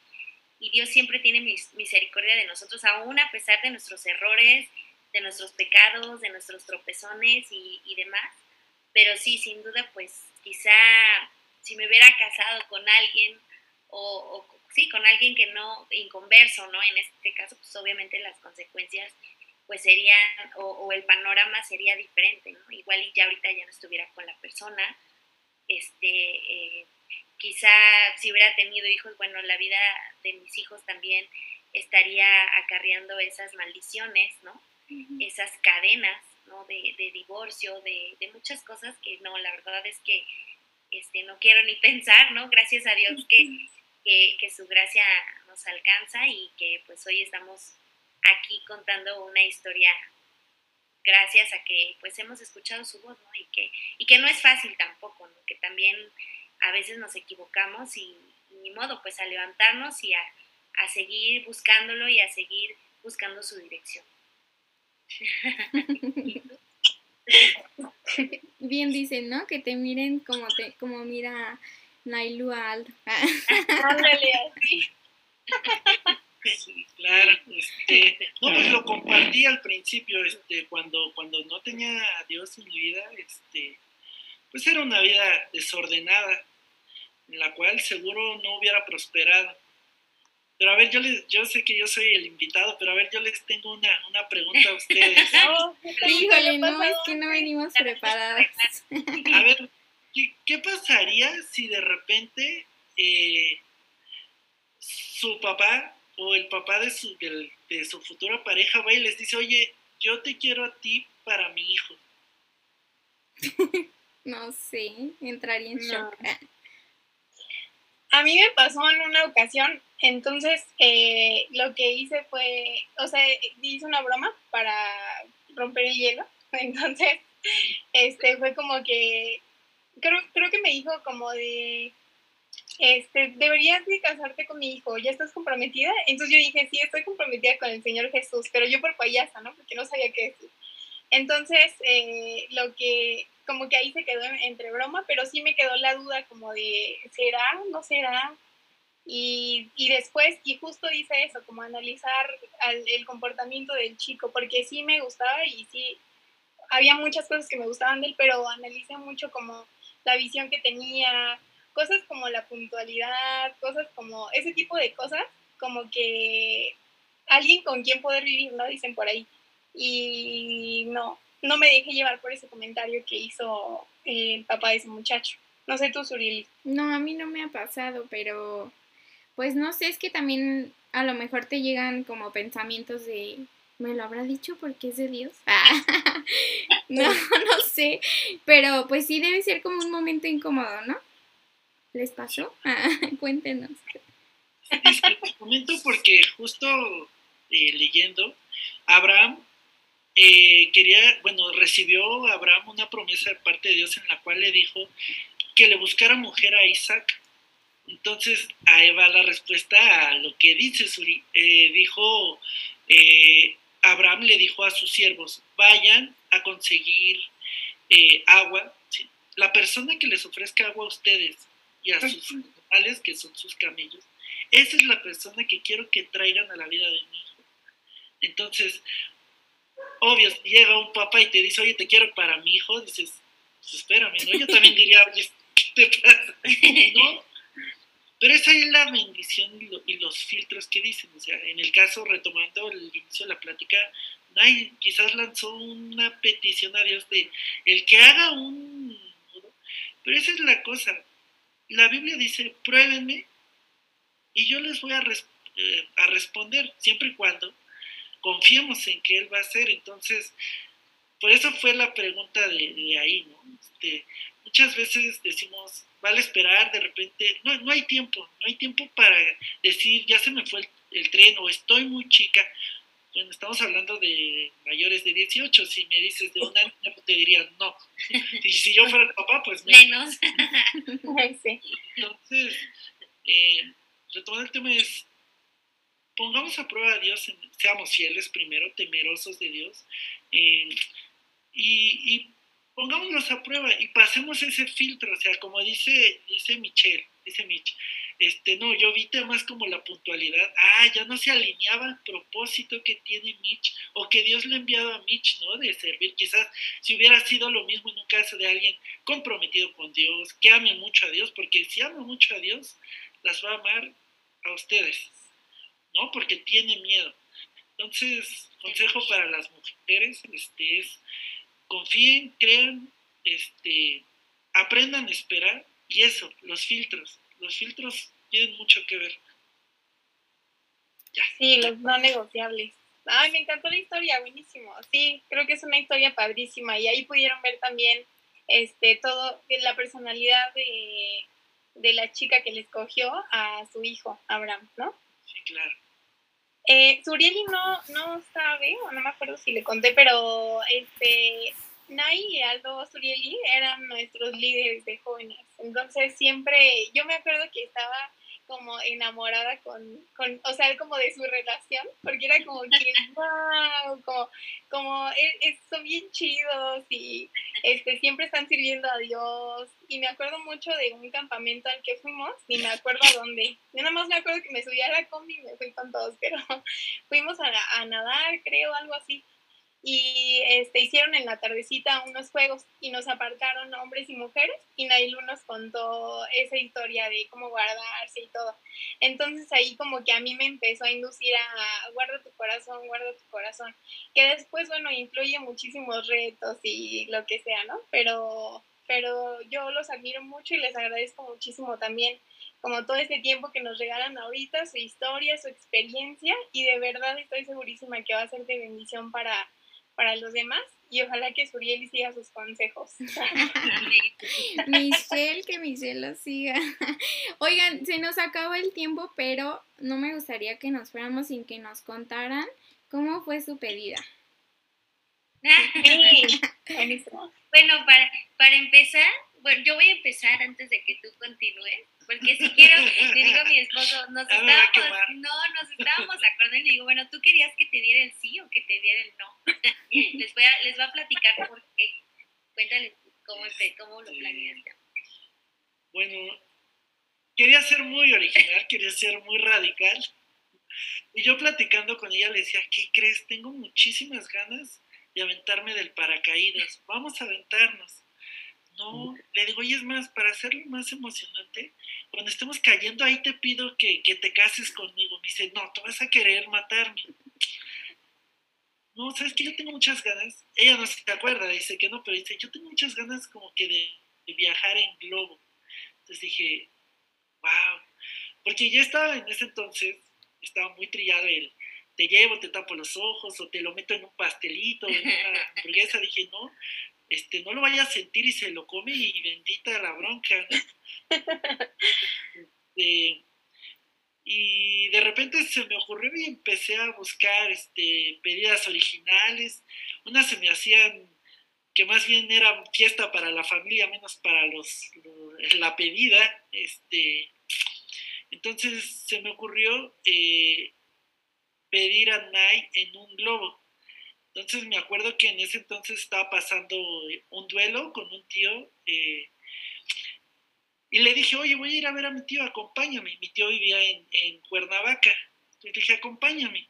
y Dios siempre tiene mis- misericordia de nosotros, aún a pesar de nuestros errores, de nuestros pecados, de nuestros tropezones y demás. Pero sí, sin duda, pues quizá si me hubiera casado con alguien o, o sí, con alguien que no, inconverso, ¿no? En este caso, pues obviamente las consecuencias pues serían, o, o el panorama sería diferente, ¿no? Igual y ya ahorita ya no estuviera con la persona, este, eh, quizá si hubiera tenido hijos, bueno, la vida de mis hijos también estaría acarreando esas maldiciones, ¿no? Esas cadenas, ¿no? De, de divorcio, de, de muchas cosas que no, la verdad es que este, no quiero ni pensar, ¿no? Gracias a Dios que, que, que su gracia nos alcanza y que pues hoy estamos aquí contando una historia gracias a que pues hemos escuchado su voz, ¿no? Y que, y que no es fácil tampoco, ¿no? Que también a veces nos equivocamos y, y ni modo, pues a levantarnos y a, a seguir buscándolo y a seguir buscando su dirección. Bien dicen, ¿no? Que te miren como te, como mira Nailu a Aldo. Ándale, así. Sí, claro. Este, no, pues lo compartí al principio, este, cuando, cuando no tenía a Dios en mi vida, este, pues era una vida desordenada, en la cual seguro no hubiera prosperado. Pero a ver, yo, les, yo sé que yo soy el invitado, pero a ver, yo les tengo una, una pregunta a ustedes. No, ¿qué tal? ¿Qué Híjole, le no, es que no venimos preparadas. A ver, ¿qué, qué pasaría si de repente eh, su papá o el papá de su, de su futura pareja va y les dice, oye, yo te quiero a ti para mi hijo? No sé, entraría en No. shock. A mí me pasó en una ocasión, entonces eh, lo que hice fue, o sea, hice una broma para romper el hielo, entonces este fue como que, creo, creo que me dijo como de, este, deberías de casarte con mi hijo, ¿ya estás comprometida? Entonces yo dije, sí, estoy comprometida con el Señor Jesús, pero yo por payasa, ¿no? Porque no sabía qué decir. Entonces, eh, lo que, como que ahí se quedó en- entre broma, pero sí me quedó la duda como de, ¿será? ¿No será? Y, y después, y justo dice eso, como analizar al- el comportamiento del chico, porque sí me gustaba y sí, había muchas cosas que me gustaban de él, pero analicé mucho como la visión que tenía, cosas como la puntualidad, cosas como ese tipo de cosas, como que alguien con quien poder vivir, ¿no? Dicen por ahí. Y no, no me dejé llevar por ese comentario que hizo el papá de ese muchacho. No sé tú, Surili. No, a mí no me ha pasado, pero pues no sé, es que también a lo mejor te llegan como pensamientos de, ¿me lo habrá dicho porque es de Dios? Ah, no, no sé, pero pues sí debe ser como un momento incómodo, ¿no? ¿Les pasó? Ah, cuéntenos. les comento porque justo eh, leyendo, Abraham eh, quería, bueno, recibió Abraham una promesa de parte de Dios en la cual le dijo que le buscara mujer a Isaac. Entonces, ahí va la respuesta a lo que dice Suri. Eh, dijo, Abraham le dijo a sus siervos, vayan a conseguir agua. La persona que les ofrezca agua a ustedes y a sus animales, que son sus camellos, esa es la persona que quiero que traigan a la vida de mi hijo. Entonces, obvio, llega un papá y te dice, oye, te quiero para mi hijo, dices, pues espérame, ¿no? Yo también diría, oye, ¿qué te pasa? ¿No? Pero esa es la bendición y, los filtros que dicen. O sea, en el caso, retomando el inicio de la plática, Nay quizás lanzó una petición a Dios de el que haga un Pero esa es la cosa. La Biblia dice, pruébenme y yo les voy a, eh, a responder siempre y cuando confiemos en que Él va a hacer. Entonces, por eso fue la pregunta de, ahí, ¿no? Este, muchas veces decimos, vale esperar, de repente, no, no hay tiempo, no hay tiempo para decir, ya se me fue el, tren o estoy muy chica. Bueno, estamos hablando de mayores de 18, si me dices de un año, te diría no. Y si yo fuera el papá, pues menos. Entonces, eh, retomando el tema es, pongamos a prueba a Dios, seamos fieles primero, temerosos de Dios, eh, y, y, pongámoslos a prueba y pasemos ese filtro, o sea, como dice, dice Michelle, dice Mitch, este, no, yo vi temas como la puntualidad, ah, ya no se alineaba al propósito que tiene Mitch, o que Dios le ha enviado a Mitch, ¿no? De servir, quizás si hubiera sido lo mismo en un caso de alguien comprometido con Dios, que ame mucho a Dios, porque si ama mucho a Dios, las va a amar a ustedes, ¿no? Porque tiene miedo. Entonces, consejo para las mujeres este, es confíen, crean, este, aprendan a esperar y eso, los filtros. Los filtros tienen mucho que ver. Ya. Sí, los no negociables. Ay, me encantó la historia, buenísimo. Sí, creo que es una historia padrísima y ahí pudieron ver también este todo la personalidad de, de la chica que le escogió a su hijo, Abraham, ¿no? Sí, claro. Eh, Surieli no, no sabe, o no me acuerdo si le conté, pero este, Nay y Aldo Surieli eran nuestros líderes de jóvenes. Entonces siempre, yo me acuerdo que estaba como enamorada con, con, o sea, como de su relación, porque era como que, wow, como, como son bien chidos y este, siempre están sirviendo a Dios. Y me acuerdo mucho de un campamento al que fuimos, y me acuerdo a dónde. Yo nada más me acuerdo que me subí a la combi y me fui con todos, pero fuimos a, a nadar, creo, algo así y este, hicieron en la tardecita unos juegos y nos apartaron hombres y mujeres y Nailu nos contó esa historia de cómo guardarse y todo. Entonces ahí como que a mí me empezó a inducir a guarda tu corazón, guarda tu corazón, que después, bueno, incluye muchísimos retos y lo que sea, ¿no? Pero, pero yo los admiro mucho y les agradezco muchísimo también como todo este tiempo que nos regalan ahorita, su historia, su experiencia y de verdad estoy segurísima que va a ser de bendición para para los demás y ojalá que Suriel siga sus consejos. Michelle, que Michelle lo siga. Oigan, se nos acaba el tiempo, pero no me gustaría que nos fuéramos sin que nos contaran cómo fue su pedida. bueno, para, para empezar, bueno, yo voy a empezar antes de que tú continúes, porque si quiero, le digo a mi esposo, nos estábamos, no, nos estábamos acordando y le digo, bueno, ¿tú querías que te diera el sí o que te diera el no? les, voy a, les voy a platicar por qué. Cuéntale cómo, cómo lo planeaste. Bueno, quería ser muy original, quería ser muy radical. Y yo platicando con ella le decía, ¿qué crees? Tengo muchísimas ganas de aventarme del paracaídas. Vamos a aventarnos. No, le digo, y es más, para hacerlo más emocionante, cuando estemos cayendo ahí te pido que, te cases conmigo. Me dice, no, tú vas a querer matarme. No, ¿sabes que Yo tengo muchas ganas. Ella no se acuerda, dice que no, pero dice, yo tengo muchas ganas como que de, viajar en globo. Entonces dije, wow. Porque ya estaba en ese entonces, estaba muy trillado el, te llevo, te tapo los ojos, o te lo meto en un pastelito, en una hamburguesa. Dije, no, este, no lo vaya a sentir y se lo come y bendita la bronca. Este, y de repente se me ocurrió y empecé a buscar este, pedidas originales. Unas se me hacían que más bien era fiesta para la familia, menos para los, la pedida. Este, entonces se me ocurrió eh, pedir a Nai en un globo. Entonces me acuerdo que en ese entonces estaba pasando un duelo con un tío eh, y le dije, oye, voy a ir a ver a mi tío, acompáñame. Mi tío vivía en, en Cuernavaca. Le dije, acompáñame.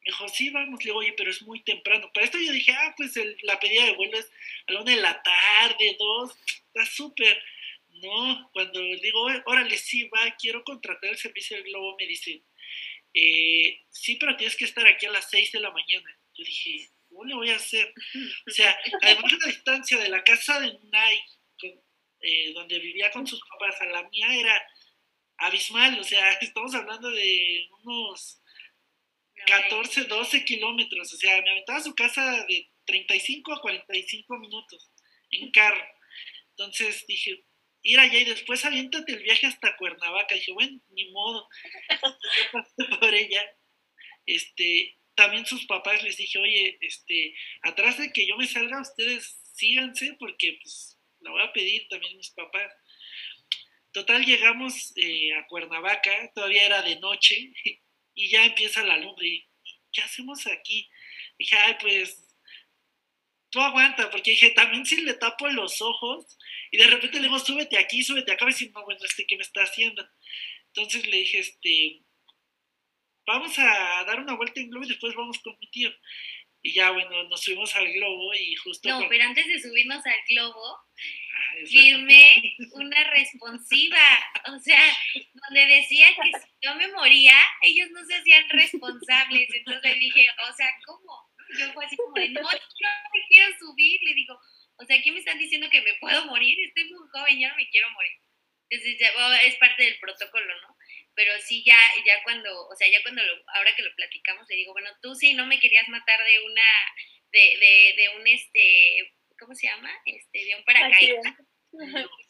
Me dijo, sí, vamos. Le digo, oye, pero es muy temprano. Para esto yo dije, ah, pues la pedida de vuelo es a la una de la tarde, dos, está súper. No, cuando digo, órale, sí, va, quiero contratar el servicio del globo, me dice, eh, sí, pero tienes que estar aquí a las seis de la mañana. Yo dije, ¿cómo le voy a hacer? O sea, además de la distancia de la casa de Nai eh, donde vivía con sus papás, a la mía era abismal, o sea, estamos hablando de unos 14, 12 kilómetros, o sea, me aventaba su casa de 35 a 45 minutos en carro. Entonces dije, ir allá y después aviéntate el viaje hasta Cuernavaca. Dije, bueno, ni modo. por ella. Este, también sus papás les dije, oye, este, atrás de que yo me salga, ustedes síganse porque pues la voy a pedir también mis papás. Total, llegamos eh, a Cuernavaca, todavía era de noche, y ya empieza la lumbre. Y, ¿Qué hacemos aquí? Dije, ay, pues tú aguanta, porque dije, también si le tapo los ojos, y de repente le digo, súbete aquí, súbete acá, ver si no, bueno, este, ¿qué me está haciendo? Entonces le dije, este, vamos a dar una vuelta en globo y después vamos con mi tío. Y ya, bueno, nos subimos al globo y justo... No, pero antes de subirnos al globo, ah, firmé una responsiva, o sea, donde decía que si yo me moría, ellos no se hacían responsables. Entonces dije, o sea, ¿cómo? Yo fue así como de, no, yo no me quiero subir. Le digo, o sea, aquí me están diciendo que me puedo morir, estoy muy joven, ya no me quiero morir. Entonces, ya, es parte del protocolo, ¿no? Pero sí ya, ya cuando, o sea, ya cuando, lo, ahora que lo platicamos, le digo, bueno, tú sí no me querías matar de una, de, de, de un, este, ¿cómo se llama? Este, de un paracaídas.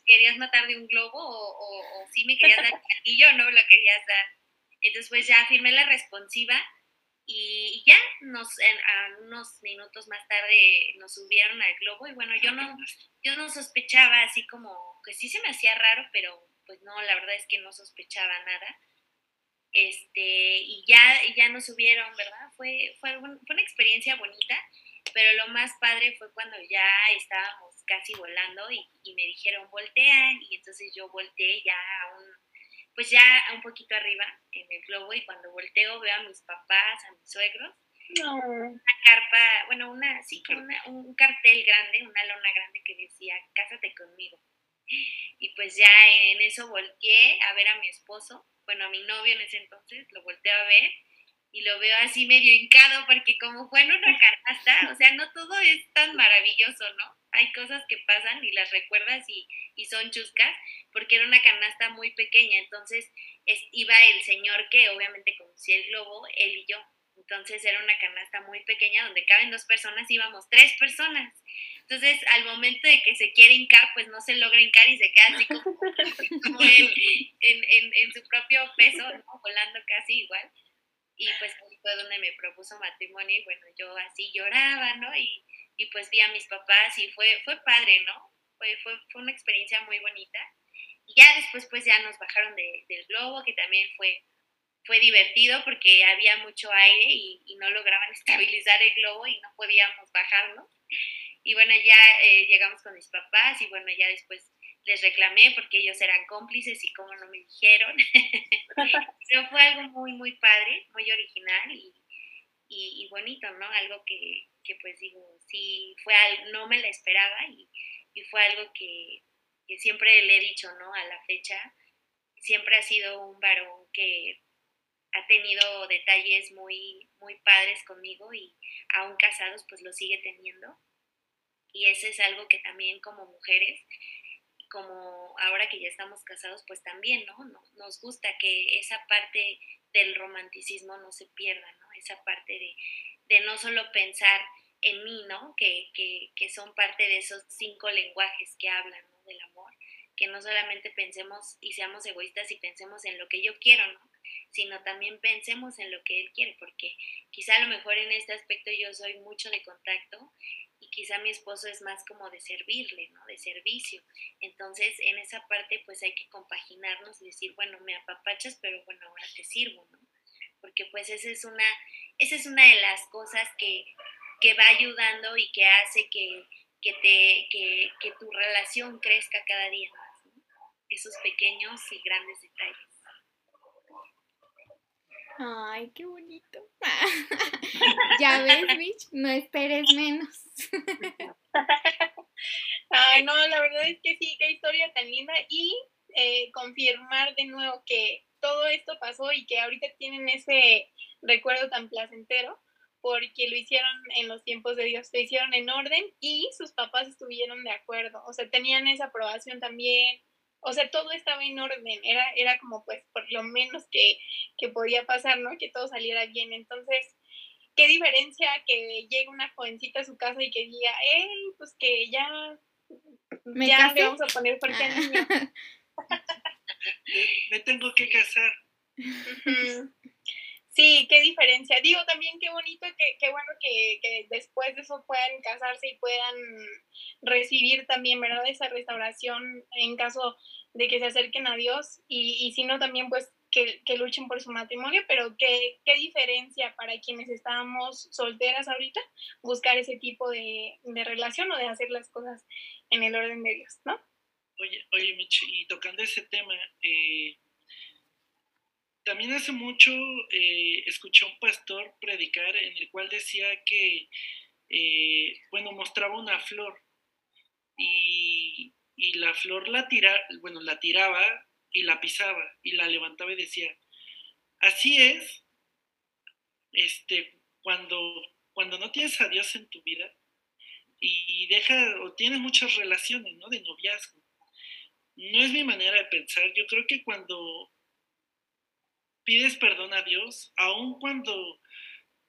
¿Querías matar de un globo o, o, sí me querías dar y yo no me lo querías dar? Entonces, pues ya firmé la responsiva y ya nos, en, a unos minutos más tarde nos subieron al globo y bueno, yo no, yo no sospechaba así como que sí se me hacía raro, pero pues no, la verdad es que no sospechaba nada. Este, y ya, ya nos subieron, ¿verdad? Fue, fue, fue una experiencia bonita, pero lo más padre fue cuando ya estábamos casi volando y, y me dijeron voltea, y entonces yo volteé ya a un, pues ya un poquito arriba en el globo y cuando volteo veo a mis papás, a mis suegros, una carpa, bueno, una, sí, un cartel grande, una lona grande que decía, cásate conmigo. Y pues ya en eso volteé a ver a mi esposo, bueno, a mi novio en ese entonces, lo volteé a ver y lo veo así medio hincado porque como fue en una canasta, o sea, no todo es tan maravilloso, ¿no? Hay cosas que pasan y las recuerdas y, y son chuscas porque era una canasta muy pequeña, entonces iba el señor que obviamente conocía el globo, él y yo. Entonces era una canasta muy pequeña donde caben dos personas, íbamos tres personas. Entonces, al momento de que se quiere hincar, pues no se logra hincar y se queda así como, en, su propio peso, ¿no? volando casi igual. Y pues fue donde me propuso matrimonio y bueno, yo así lloraba, ¿no? Y, y pues vi a mis papás y fue, fue padre, ¿no? Fue, fue, fue una experiencia muy bonita. Y ya después pues ya nos bajaron del globo, que también fue, fue divertido porque había mucho aire y, y no lograban estabilizar el globo y no podíamos bajarlo. Y bueno, ya eh, llegamos con mis papás y bueno, ya después les reclamé porque ellos eran cómplices y como no me dijeron. Pero fue algo muy, muy padre, muy original y, y, bonito, ¿no? Algo que, que, pues digo, sí, fue algo, no me la esperaba y, y fue algo que, que, siempre le he dicho, ¿no? A la fecha, siempre ha sido un varón que ha tenido detalles muy, muy padres conmigo y aún casados, pues lo sigue teniendo y eso es algo que también como mujeres, como ahora que ya estamos casados, pues también, ¿no? Nos gusta que esa parte del romanticismo no se pierda, ¿no? Esa parte de, de no solo pensar en mí, ¿no? Que, que, que, son parte de esos cinco lenguajes que hablan. Del amor, que no solamente pensemos y seamos egoístas y pensemos en lo que yo quiero, ¿no? sino también pensemos en lo que él quiere, porque quizá a lo mejor en este aspecto yo soy mucho de contacto y quizá mi esposo es más como de servirle, ¿no? De servicio. Entonces, en esa parte pues hay que compaginarnos y decir, bueno, me apapachas, pero bueno, ahora te sirvo, ¿no? Porque pues esa es una, esa es una de las cosas que, que va ayudando y que hace que, que, te, que, que tu relación crezca cada día ¿no? Esos pequeños y grandes detalles. Ay, qué bonito. ya ves, Mitch, no esperes menos. Ay, no, la verdad es que sí, qué historia tan linda. Y eh, confirmar de nuevo que todo esto pasó y que ahorita tienen ese recuerdo tan placentero porque lo hicieron en los tiempos de Dios, lo hicieron en orden y sus papás estuvieron de acuerdo, o sea, tenían esa aprobación también, o sea, todo estaba en orden, era, era como pues por lo menos que, que podía pasar, ¿no? Que todo saliera bien. Entonces, qué diferencia que llegue una jovencita a su casa y que diga, hey, pues que ya, ¿Me ya casé? le vamos a poner fuerte al niño. Me tengo que casar. Ujú. Sí, qué diferencia. Digo también qué bonito, que, qué bueno que, que después de eso puedan casarse y puedan recibir también, ¿verdad? Esa restauración en caso de que se acerquen a Dios y, y si no también pues que, que luchen por su matrimonio, pero qué, qué diferencia para quienes estábamos solteras ahorita, buscar ese tipo de, de relación o de hacer las cosas en el orden de Dios, ¿no? Oye, oye, Michi, y tocando ese tema, eh, también hace mucho eh, escuché a un pastor predicar en el cual decía que, eh, bueno, mostraba una flor y, la flor la bueno, la tiraba y la pisaba y la levantaba y decía, así es, este, cuando, cuando no tienes a Dios en tu vida y deja o tienes muchas relaciones, ¿no? De noviazgo. No es mi manera de pensar. Yo creo que cuando pides perdón a Dios, aun cuando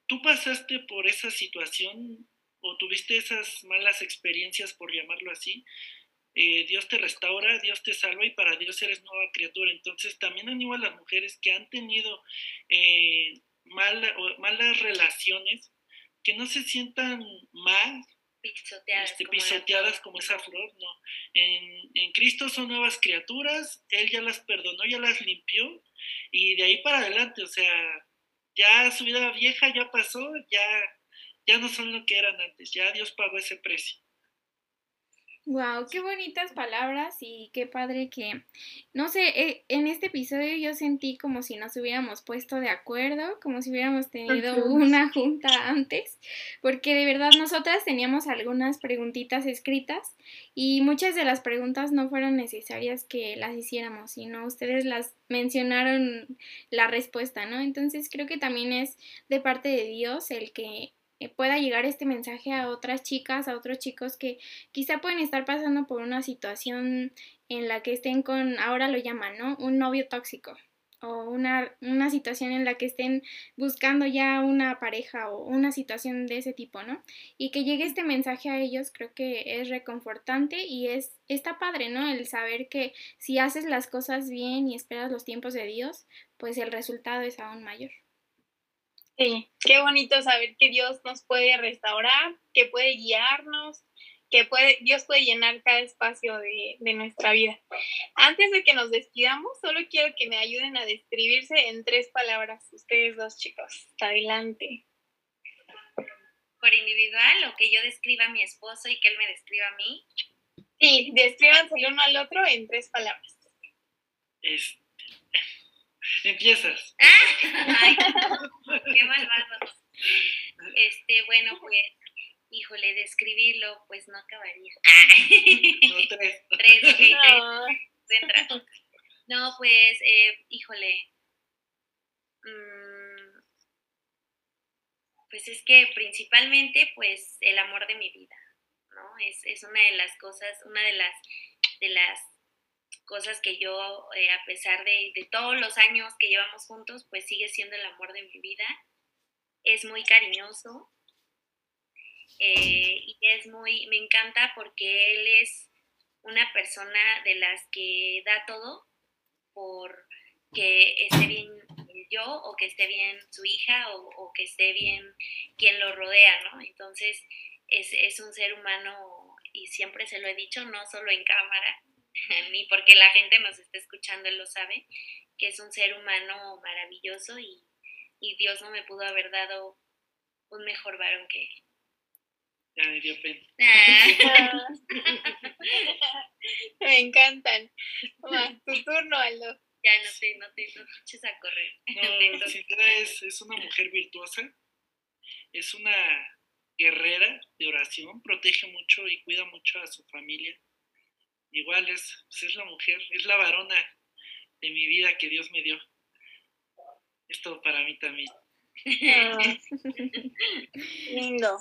tú pasaste por esa situación o tuviste esas malas experiencias, por llamarlo así, eh, Dios te restaura, Dios te salva y para Dios eres nueva criatura. Entonces también animo a las mujeres que han tenido eh, mala, o, malas relaciones, que no se sientan mal, Pisoteadas. este, como pisoteadas como esa flor, no. En, en Cristo son nuevas criaturas, Él ya las perdonó, ya las limpió, y de ahí para adelante, o sea, ya su vida vieja ya pasó, ya, ya no son lo que eran antes, ya Dios pagó ese precio. Wow, qué bonitas palabras y qué padre que, no sé, eh, en este episodio yo sentí como si nos hubiéramos puesto de acuerdo, como si hubiéramos tenido una junta antes, porque de verdad nosotras teníamos algunas preguntitas escritas y muchas de las preguntas no fueron necesarias que las hiciéramos, sino ustedes las mencionaron la respuesta, ¿no? Entonces creo que también es de parte de Dios el que pueda llegar este mensaje a otras chicas, a otros chicos que quizá pueden estar pasando por una situación en la que estén con, ahora lo llaman, ¿no? Un novio tóxico o una, una situación en la que estén buscando ya una pareja o una situación de ese tipo, ¿no? Y que llegue este mensaje a ellos creo que es reconfortante y es, está padre, ¿no? El saber que si haces las cosas bien y esperas los tiempos de Dios, pues el resultado es aún mayor. Sí, qué bonito saber que Dios nos puede restaurar, que puede guiarnos, que puede, Dios puede llenar cada espacio de, de nuestra vida. Antes de que nos despidamos, solo quiero que me ayuden a describirse en tres palabras, ustedes dos chicos. Adelante. Por individual, o que yo describa a mi esposo y que él me describa a mí. Sí, descríbanse el uno al otro en tres palabras. Este, empiezas. Ay, qué malvado. Este, bueno, pues, híjole, describirlo, pues no acabaría. No, tres. Tres, ok, tres. No, Entra. No, pues, eh, híjole. Mm, pues es que principalmente, pues, el amor de mi vida, ¿no? Es, es una de las cosas, una de las, de las cosas que yo, eh, a pesar de, todos los años que llevamos juntos, pues sigue siendo el amor de mi vida. Es muy cariñoso. eh, y es muy, me encanta porque él es una persona de las que da todo por que esté bien yo o que esté bien su hija o, que esté bien quien lo rodea, ¿no? Entonces es, es un ser humano y siempre se lo he dicho, no solo en cámara, ni porque la gente nos esté escuchando, él lo sabe, que es un ser humano maravilloso y, y Dios no me pudo haber dado un mejor varón que él. Ya me dio pena. Ah. me encantan. tu turno, Aldo. Ya no te, no te, no eches a correr. No, es, es una mujer virtuosa, es una guerrera de oración, protege mucho y cuida mucho a su familia. Igual es, pues es la mujer, es la varona de mi vida que Dios me dio. Es todo para mí también. Lindo.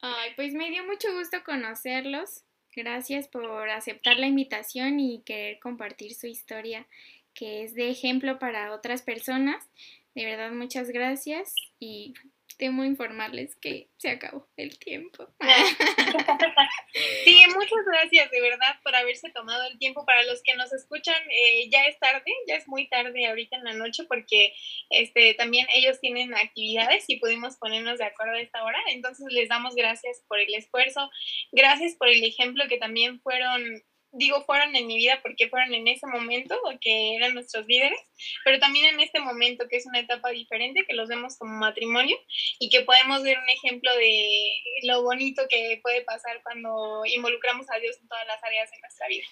Ay, pues me dio mucho gusto conocerlos. Gracias por aceptar la invitación y querer compartir su historia, que es de ejemplo para otras personas. De verdad, muchas gracias y temo informarles que se acabó el tiempo. Sí, muchas gracias de verdad por haberse tomado el tiempo. Para los que nos escuchan, eh, ya es tarde, ya es muy tarde ahorita en la noche porque este, también ellos tienen actividades y pudimos ponernos de acuerdo a esta hora. Entonces les damos gracias por el esfuerzo, gracias por el ejemplo que también fueron digo fueron en mi vida porque fueron en ese momento que eran nuestros líderes, pero también en este momento que es una etapa diferente, que los vemos como matrimonio y que podemos ver un ejemplo de lo bonito que puede pasar cuando involucramos a Dios en todas las áreas de nuestra vida.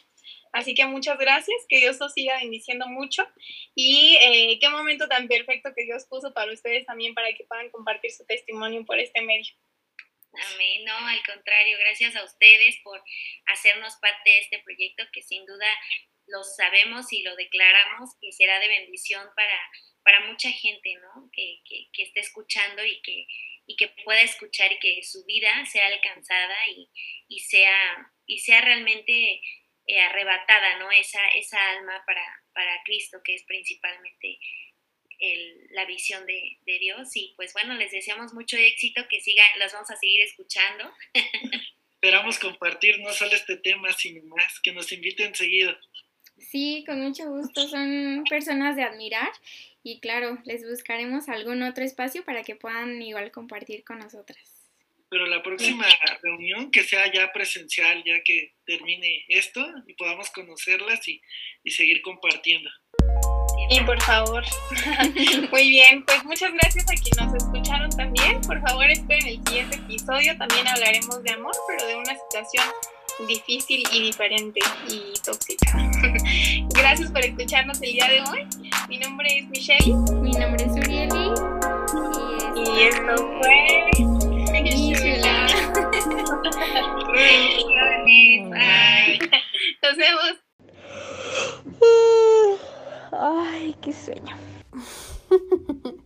Así que muchas gracias, que Dios os siga bendiciendo mucho y eh, qué momento tan perfecto que Dios puso para ustedes también para que puedan compartir su testimonio por este medio. Amén, no, al contrario, gracias a ustedes por hacernos parte de este proyecto que sin duda lo sabemos y lo declaramos que será de bendición para, para mucha gente, ¿no? Que, que, esté escuchando y que, y que pueda escuchar y que su vida sea alcanzada y, y sea, y sea realmente eh, arrebatada, ¿no? Esa, esa alma para, para Cristo, que es principalmente la visión de, Dios. Y pues bueno, les deseamos mucho éxito, que sigan, los vamos a seguir escuchando. Esperamos compartir no solo este tema, sino más, que nos inviten seguido. Sí, con mucho gusto, son personas de admirar y claro, les buscaremos algún otro espacio para que puedan igual compartir con nosotras. Pero la próxima reunión que sea ya presencial, ya que termine esto y podamos conocerlas y, y seguir compartiendo. Y por favor. Muy bien, pues muchas gracias a quienes nos escucharon también. Por favor, esperen el siguiente episodio. También hablaremos de amor, pero de una situación difícil y diferente y tóxica. gracias por escucharnos el día de hoy. Mi nombre es Michelle. Mi nombre es Urieli. Y, esto fue. Nos vemos. Ay, qué sueño.